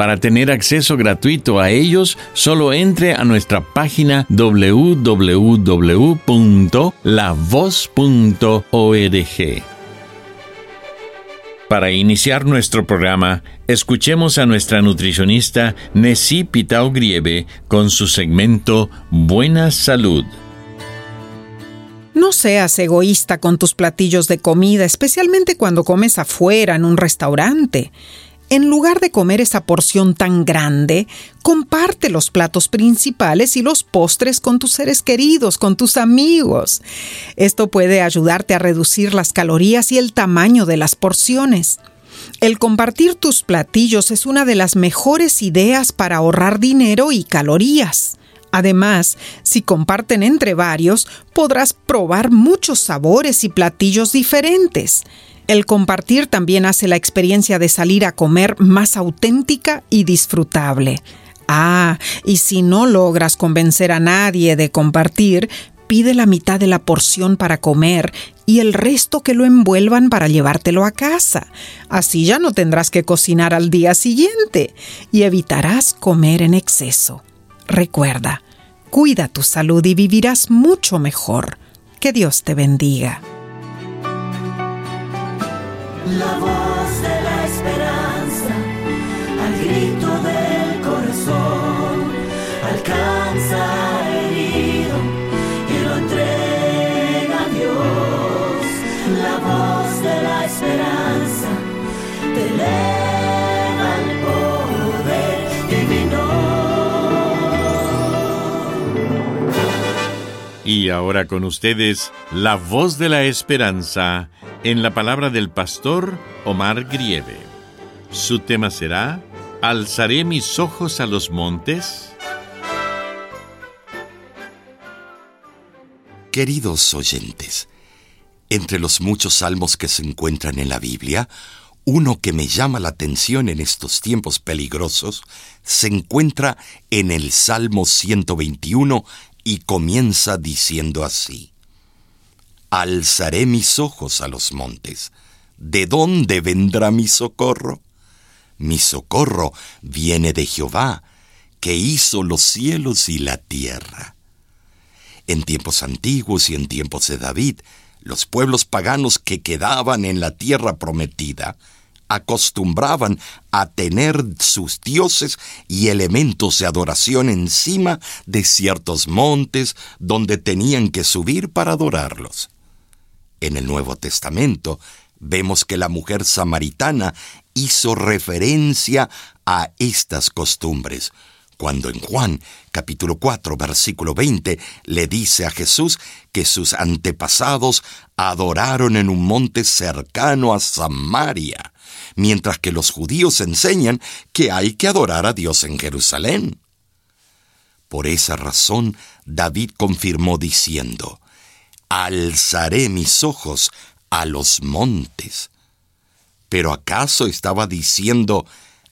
Para tener acceso gratuito a ellos, solo entre a nuestra página www.lavoz.org. Para iniciar nuestro programa, escuchemos a nuestra nutricionista Nessie Pitao Grieve con su segmento Buena Salud. No seas egoísta con tus platillos de comida, especialmente cuando comes afuera en un restaurante en lugar de comer esa porción tan grande, comparte los platos principales y los postres con tus seres queridos, con tus amigos. Esto puede ayudarte a reducir las calorías y el tamaño de las porciones. El compartir tus platillos es una de las mejores ideas para ahorrar dinero y calorías. Además, si comparten entre varios, podrás probar muchos sabores y platillos diferentes. El compartir también hace la experiencia de salir a comer más auténtica y disfrutable. Ah, y si no logras convencer a nadie de compartir, pide la mitad de la porción para comer y el resto que lo envuelvan para llevártelo a casa. Así ya no tendrás que cocinar al día siguiente y evitarás comer en exceso. Recuerda, cuida tu salud y vivirás mucho mejor. Que Dios te bendiga. La voz de la esperanza, al grito del corazón, alcanza herido y lo entrega a Dios. La voz de la esperanza te eleva al poder divino. Y ahora con ustedes, la voz de la esperanza en la palabra del pastor Omar Grieve. Su tema será ¿Alzaré mis ojos a los montes? Queridos oyentes, entre los muchos salmos que se encuentran en la Biblia, uno que me llama la atención en estos tiempos peligrosos se encuentra en el Salmo 121 y comienza diciendo así. Alzaré mis ojos a los montes. ¿De dónde vendrá mi socorro? Mi socorro viene de Jehová, que hizo los cielos y la tierra. En tiempos antiguos y en tiempos de David, los pueblos paganos que quedaban en la tierra prometida acostumbraban a tener sus dioses y elementos de adoración encima de ciertos montes donde tenían que subir para adorarlos. En el Nuevo Testamento vemos que la mujer samaritana hizo referencia a estas costumbres, cuando en Juan capítulo 4 versículo 20 le dice a Jesús que sus antepasados adoraron en un monte cercano a Samaria, mientras que los judíos enseñan que hay que adorar a Dios en Jerusalén. Por esa razón, David confirmó diciendo, alzaré mis ojos a los montes. Pero ¿acaso estaba diciendo,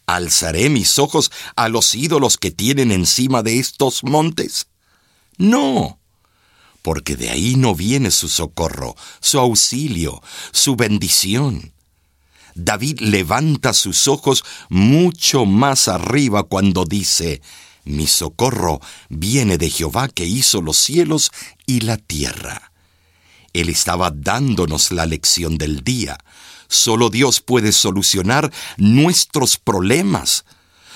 alzaré mis ojos a los ídolos que tienen encima de estos montes? No, porque de ahí no viene su socorro, su auxilio, su bendición. David levanta sus ojos mucho más arriba cuando dice, mi socorro viene de Jehová que hizo los cielos y la tierra. Él estaba dándonos la lección del día. Solo Dios puede solucionar nuestros problemas.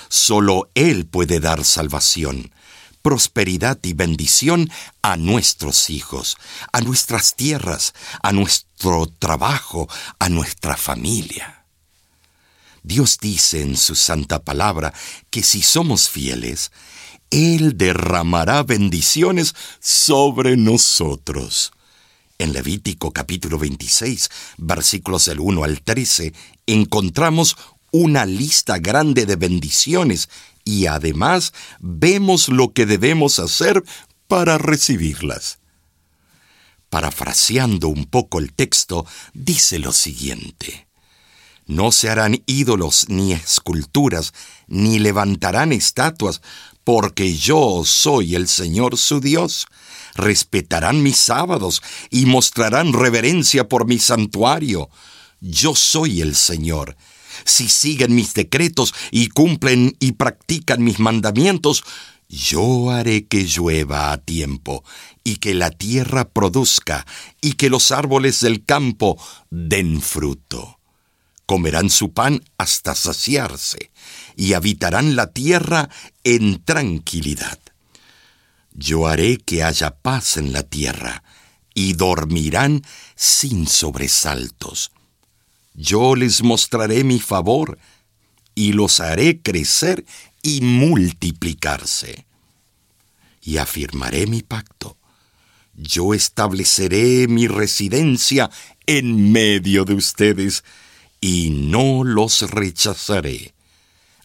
Solo Él puede dar salvación, prosperidad y bendición a nuestros hijos, a nuestras tierras, a nuestro trabajo, a nuestra familia. Dios dice en su santa palabra que si somos fieles, Él derramará bendiciones sobre nosotros. En Levítico capítulo 26, versículos del 1 al 13, encontramos una lista grande de bendiciones y además vemos lo que debemos hacer para recibirlas. Parafraseando un poco el texto, dice lo siguiente. No se harán ídolos ni esculturas, ni levantarán estatuas, porque yo soy el Señor su Dios. Respetarán mis sábados y mostrarán reverencia por mi santuario. Yo soy el Señor si siguen mis decretos y cumplen y practican mis mandamientos, yo haré que llueva a tiempo, y que la tierra produzca, y que los árboles del campo den fruto. Comerán su pan hasta saciarse, y habitarán la tierra en tranquilidad. Yo haré que haya paz en la tierra, y dormirán sin sobresaltos yo les mostraré mi favor y los haré crecer y multiplicarse. Y afirmaré mi pacto. Yo estableceré mi residencia en medio de ustedes y no los rechazaré.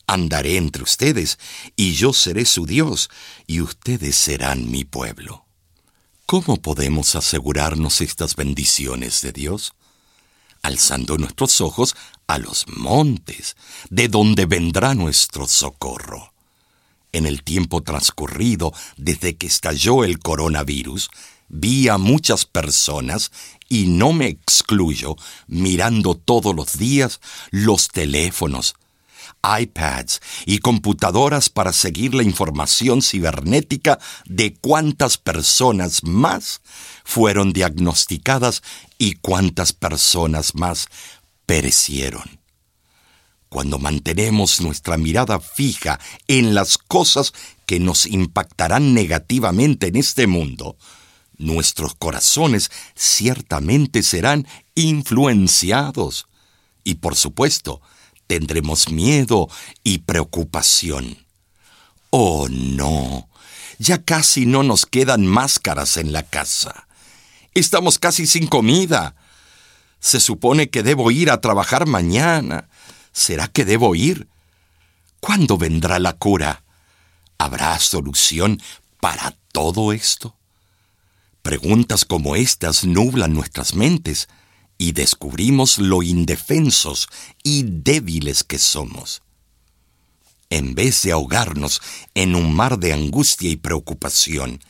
Andaré entre ustedes y yo seré su Dios y ustedes serán mi pueblo. ¿Cómo podemos asegurarnos estas bendiciones de Dios? alzando nuestros ojos a los montes, de donde vendrá nuestro socorro. En el tiempo transcurrido desde que estalló el coronavirus, vi a muchas personas, y no me excluyo, mirando todos los días los teléfonos, iPads y computadoras para seguir la información cibernética de cuántas personas más fueron diagnosticadas y cuántas personas más perecieron. Cuando mantenemos nuestra mirada fija en las cosas que nos impactarán negativamente en este mundo, nuestros corazones ciertamente serán influenciados y por supuesto tendremos miedo y preocupación. Oh no, ya casi no nos quedan máscaras en la casa. Estamos casi sin comida. Se supone que debo ir a trabajar mañana. ¿Será que debo ir? ¿Cuándo vendrá la cura? ¿Habrá solución para todo esto? Preguntas como estas nublan nuestras mentes y descubrimos lo indefensos y débiles que somos. En vez de ahogarnos en un mar de angustia y preocupación,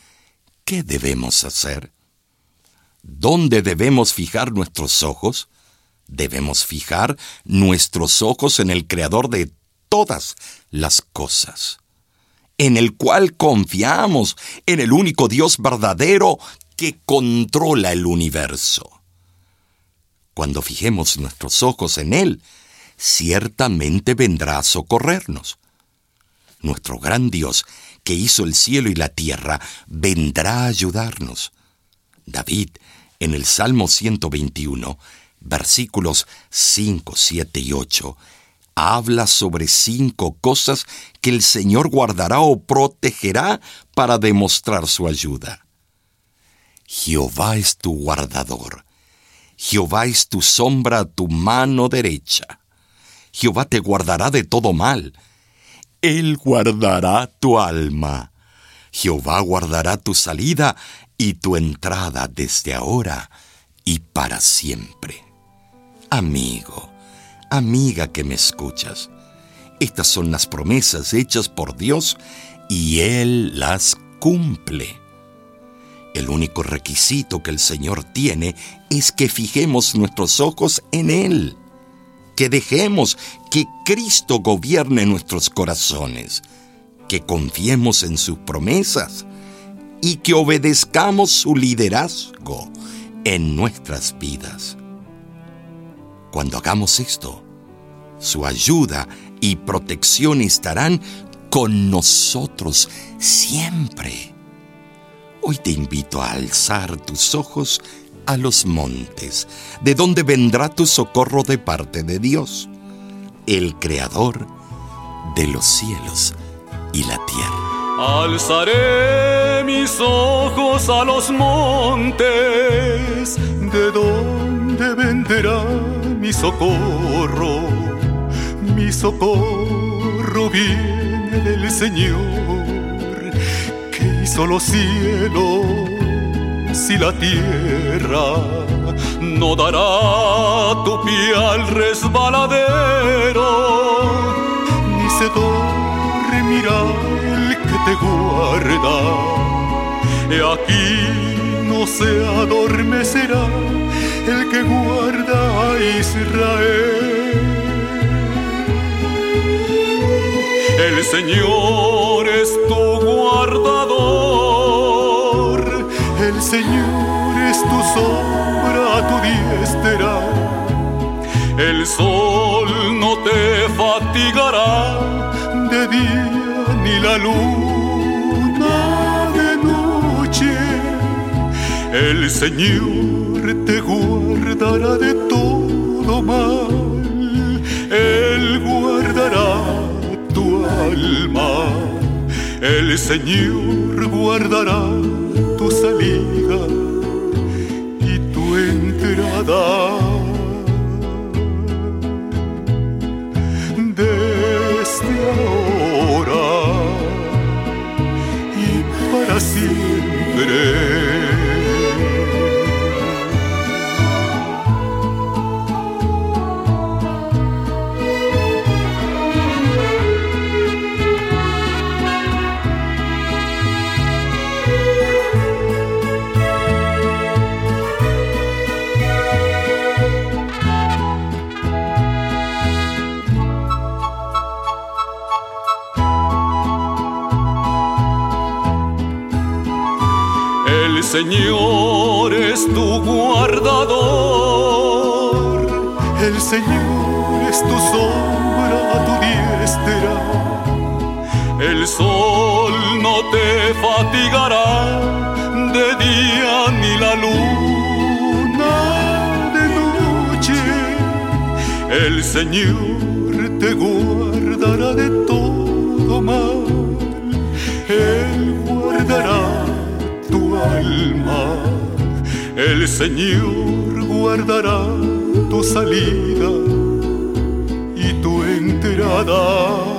¿qué debemos hacer? ¿Dónde debemos fijar nuestros ojos? Debemos fijar nuestros ojos en el Creador de todas las cosas, en el cual confiamos, en el único Dios verdadero que controla el universo. Cuando fijemos nuestros ojos en Él, ciertamente vendrá a socorrernos. Nuestro gran Dios, que hizo el cielo y la tierra, vendrá a ayudarnos. David en el Salmo 121, versículos 5, 7 y 8, habla sobre cinco cosas que el Señor guardará o protegerá para demostrar su ayuda. Jehová es tu guardador. Jehová es tu sombra tu mano derecha. Jehová te guardará de todo mal. Él guardará tu alma. Jehová guardará tu salida y tu entrada desde ahora y para siempre. Amigo, amiga que me escuchas, estas son las promesas hechas por Dios y Él las cumple. El único requisito que el Señor tiene es que fijemos nuestros ojos en Él, que dejemos que Cristo gobierne nuestros corazones, que confiemos en sus promesas y que obedezcamos su liderazgo en nuestras vidas. Cuando hagamos esto, su ayuda y protección estarán con nosotros siempre. Hoy te invito a alzar tus ojos a los montes, de donde vendrá tu socorro de parte de Dios, el Creador de los cielos y la tierra. Alzaré mis ojos a los montes, de donde vendrá mi socorro. Mi socorro viene del Señor, los cielos y la tierra. No dará tu pie al resbaladero, ni se dormirá el que te guarda. Y aquí no se adormecerá el que guarda a Israel. El Señor es tu guardador, el Señor es tu sombra, tu diestra. El sol no te fatigará de día ni la luna de noche. El Señor te guardará de todo mal. Él guardará tu alma. El Señor guardará salida y tu entrada. Señor es tu guardador. El Señor es tu sombra a tu diestra. El sol no te fatigará de día ni la luna de noche. El Señor te guardará de todo mal. Él guardará alma. El Señor guardará tu salida y tu entrada.